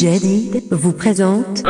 Jadid vous présente.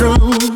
The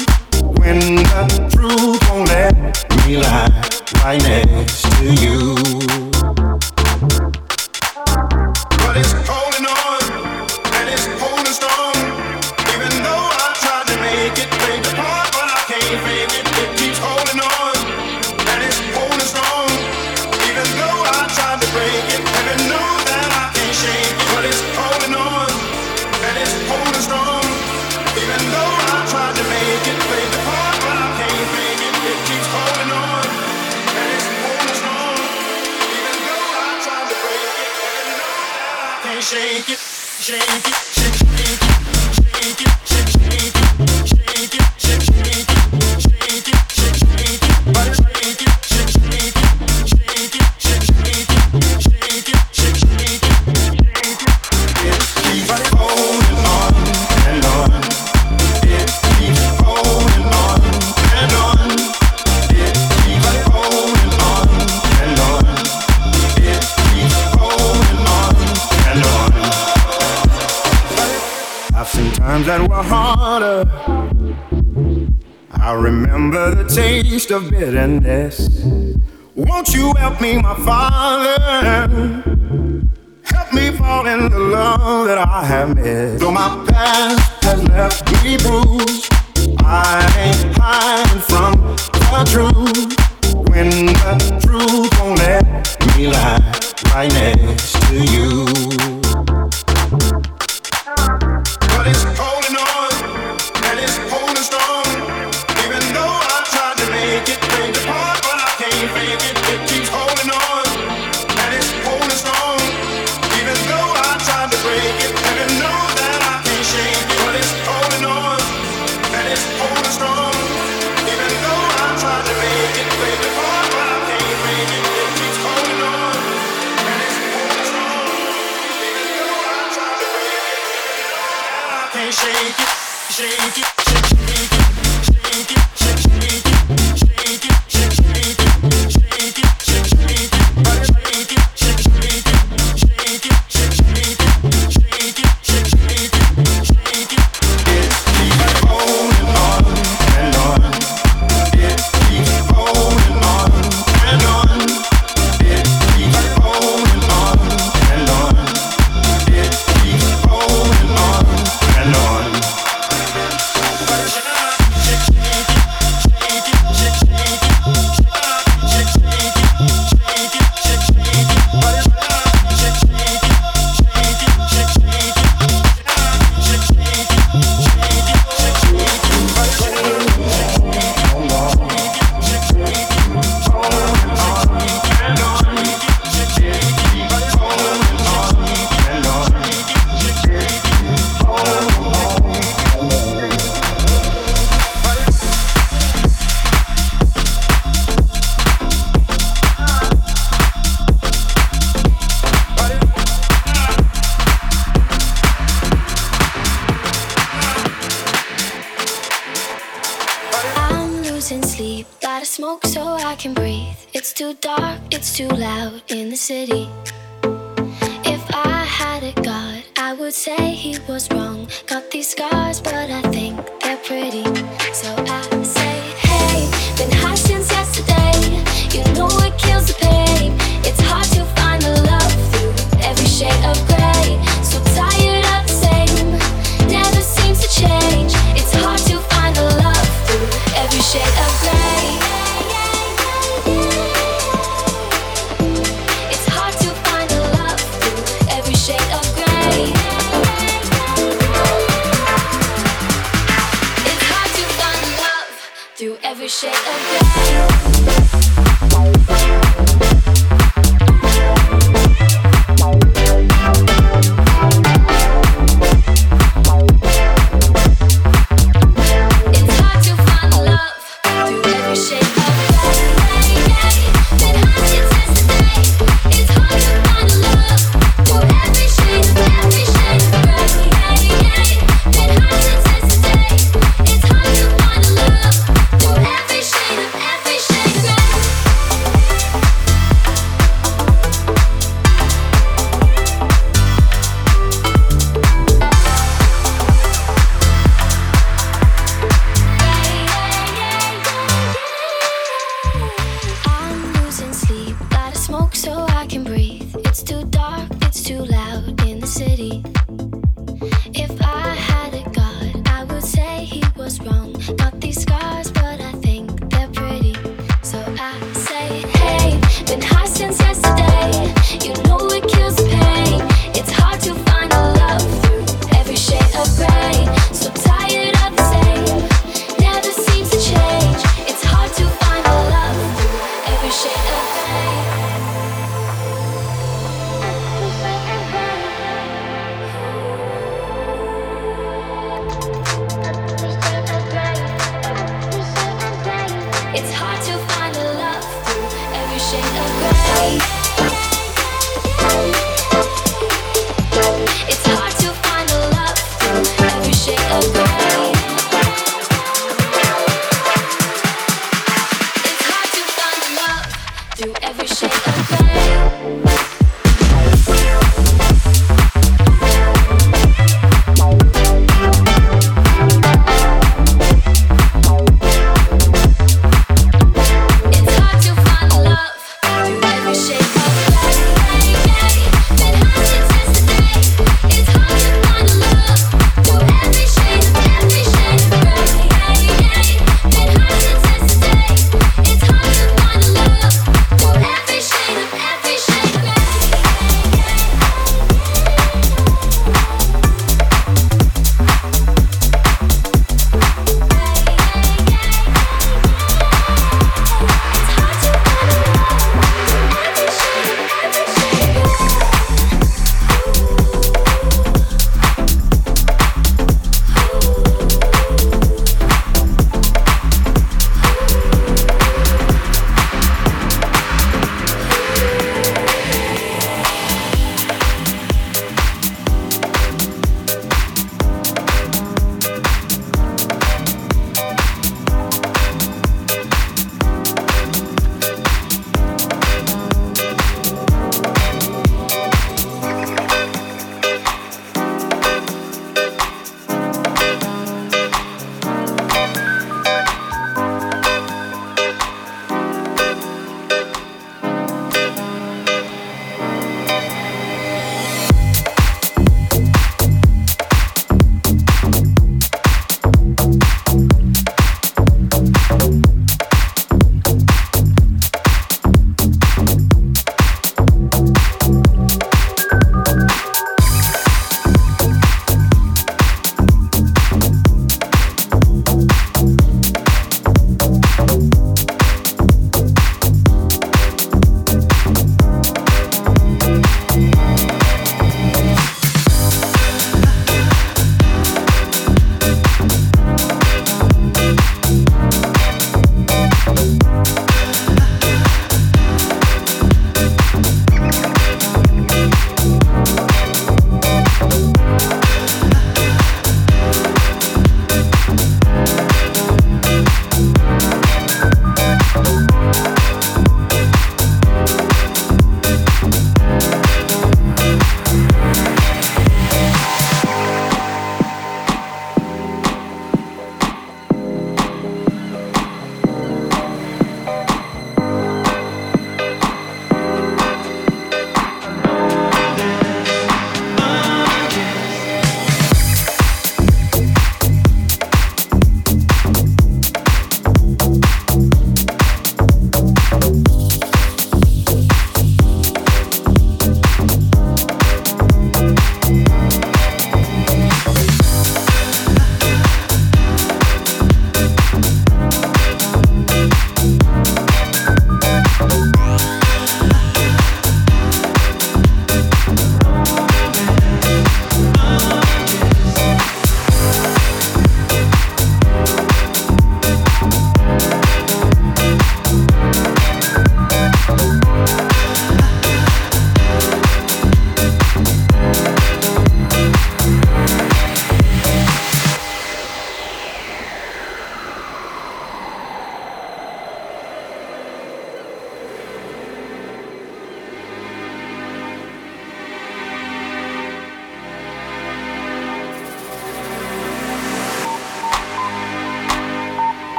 mer enn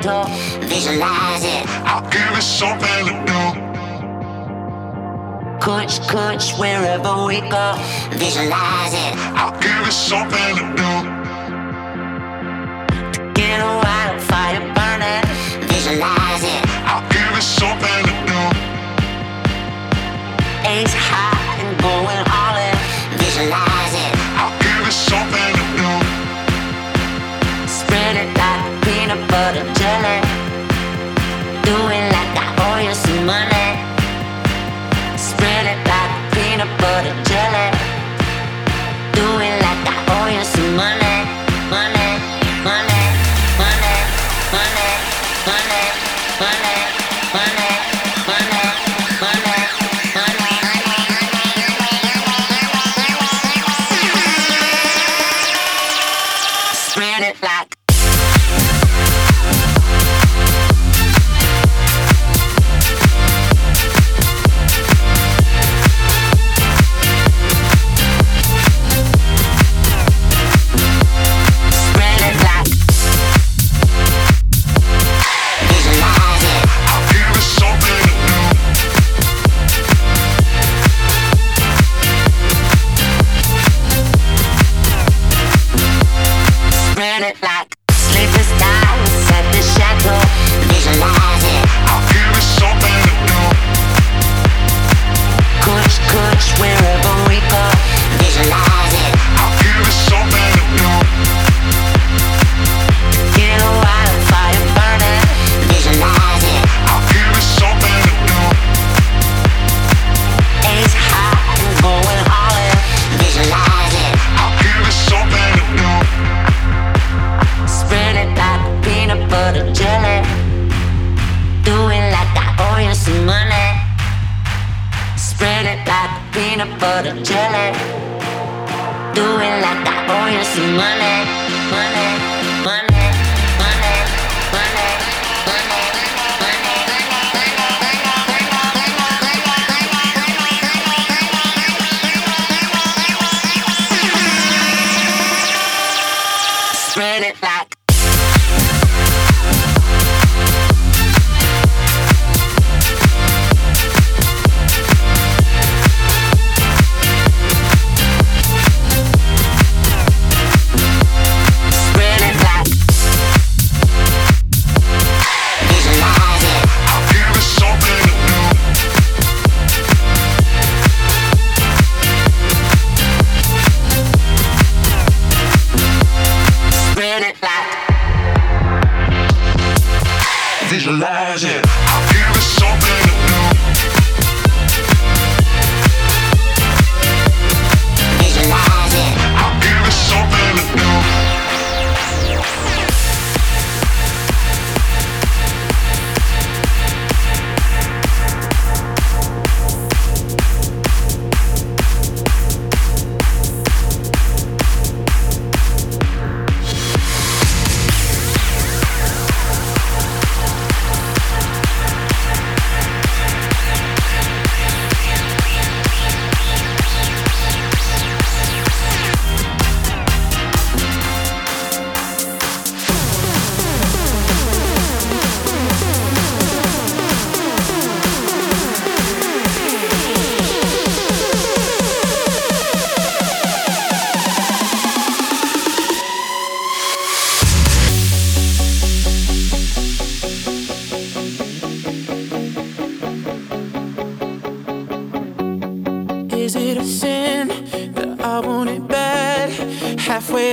door. Visualize it. I'll give it something to do. Crunch, crunch, wherever we go. Visualize it. I'll give it something to do. To get a wildfire burning. Visualize it. I'll give it something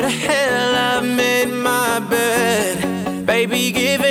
to hell, I made my bed. Baby, give it.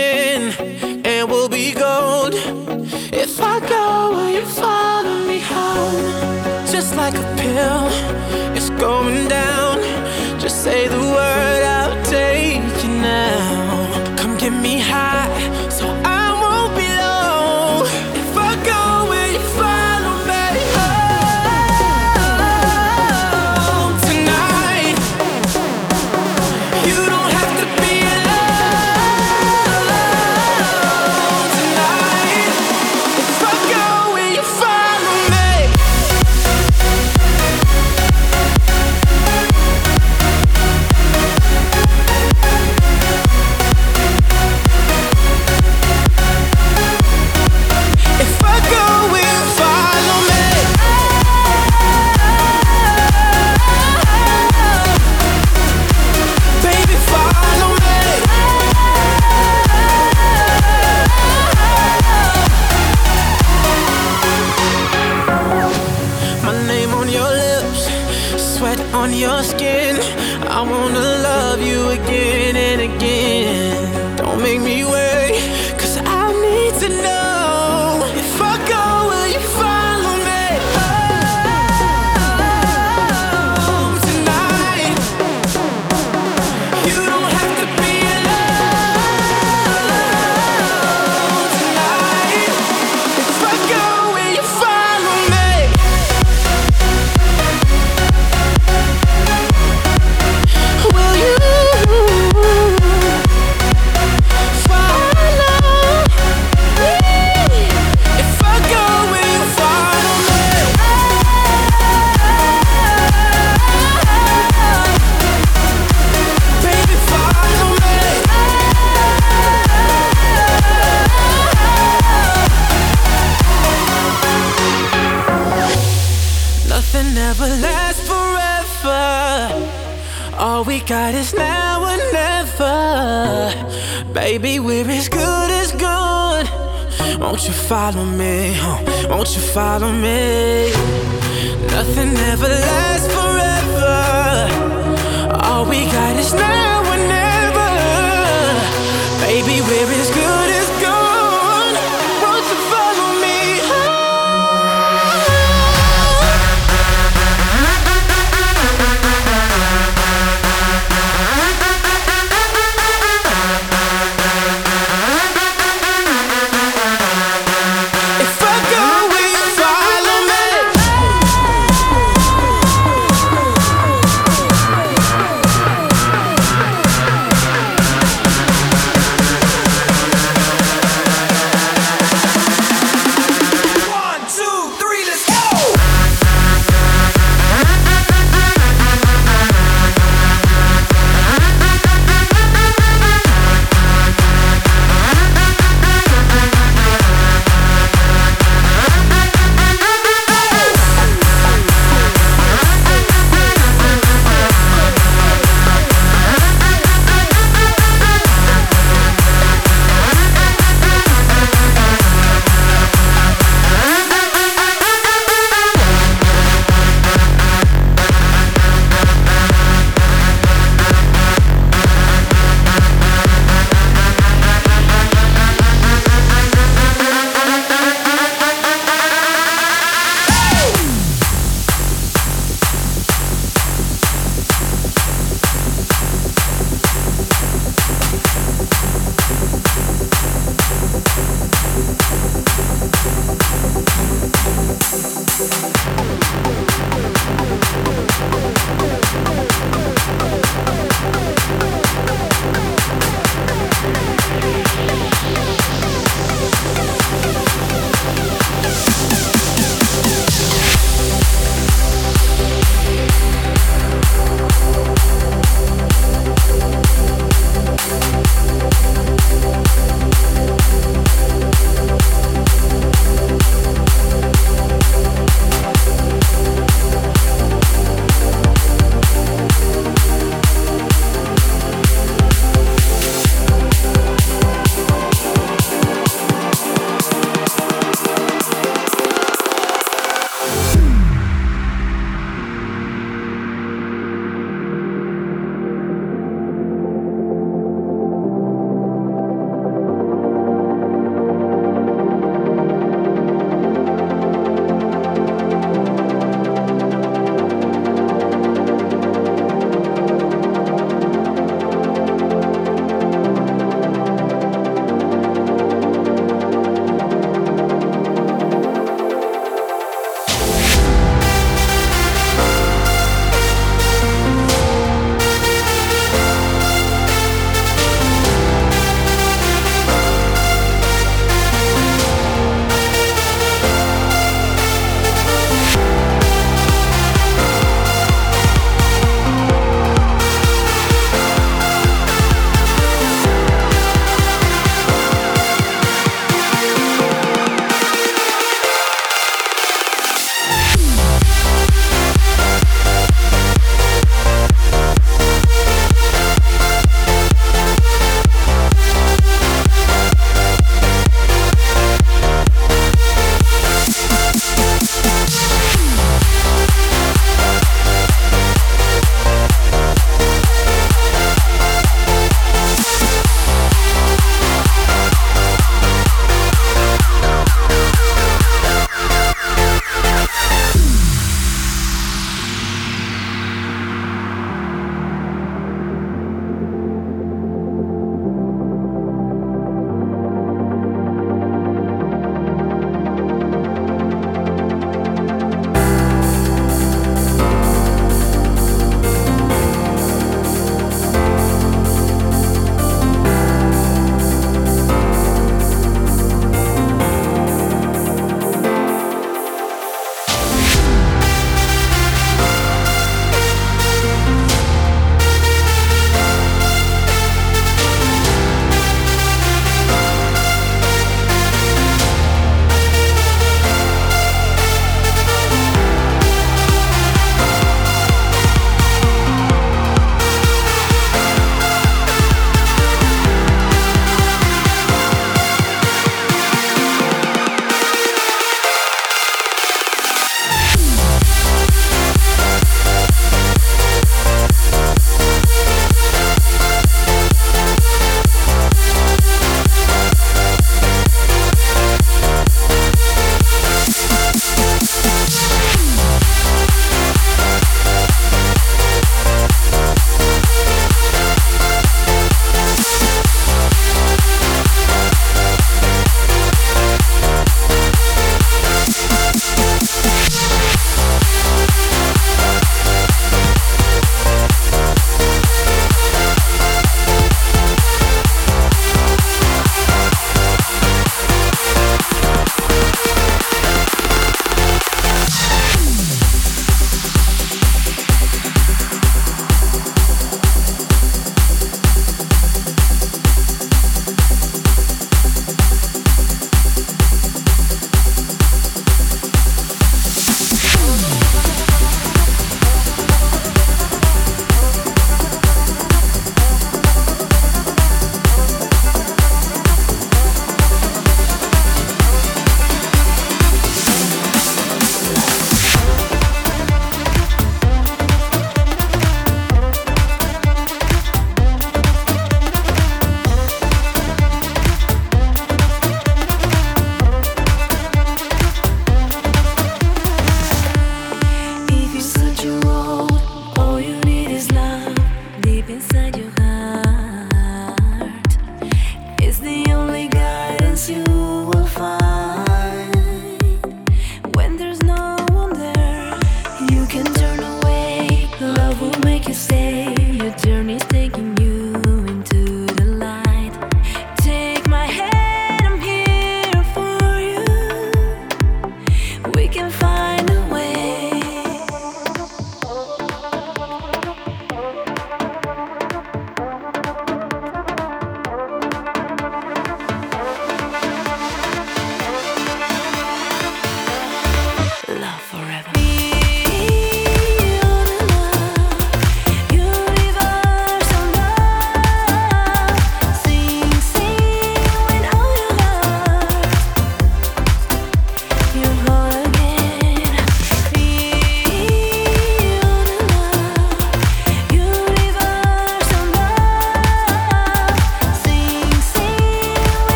Nothing ever lasts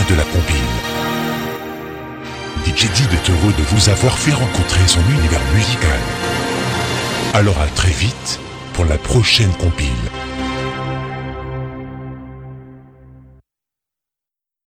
de la compile. DJ Did est heureux de vous avoir fait rencontrer son univers musical. Alors à très vite pour la prochaine compile.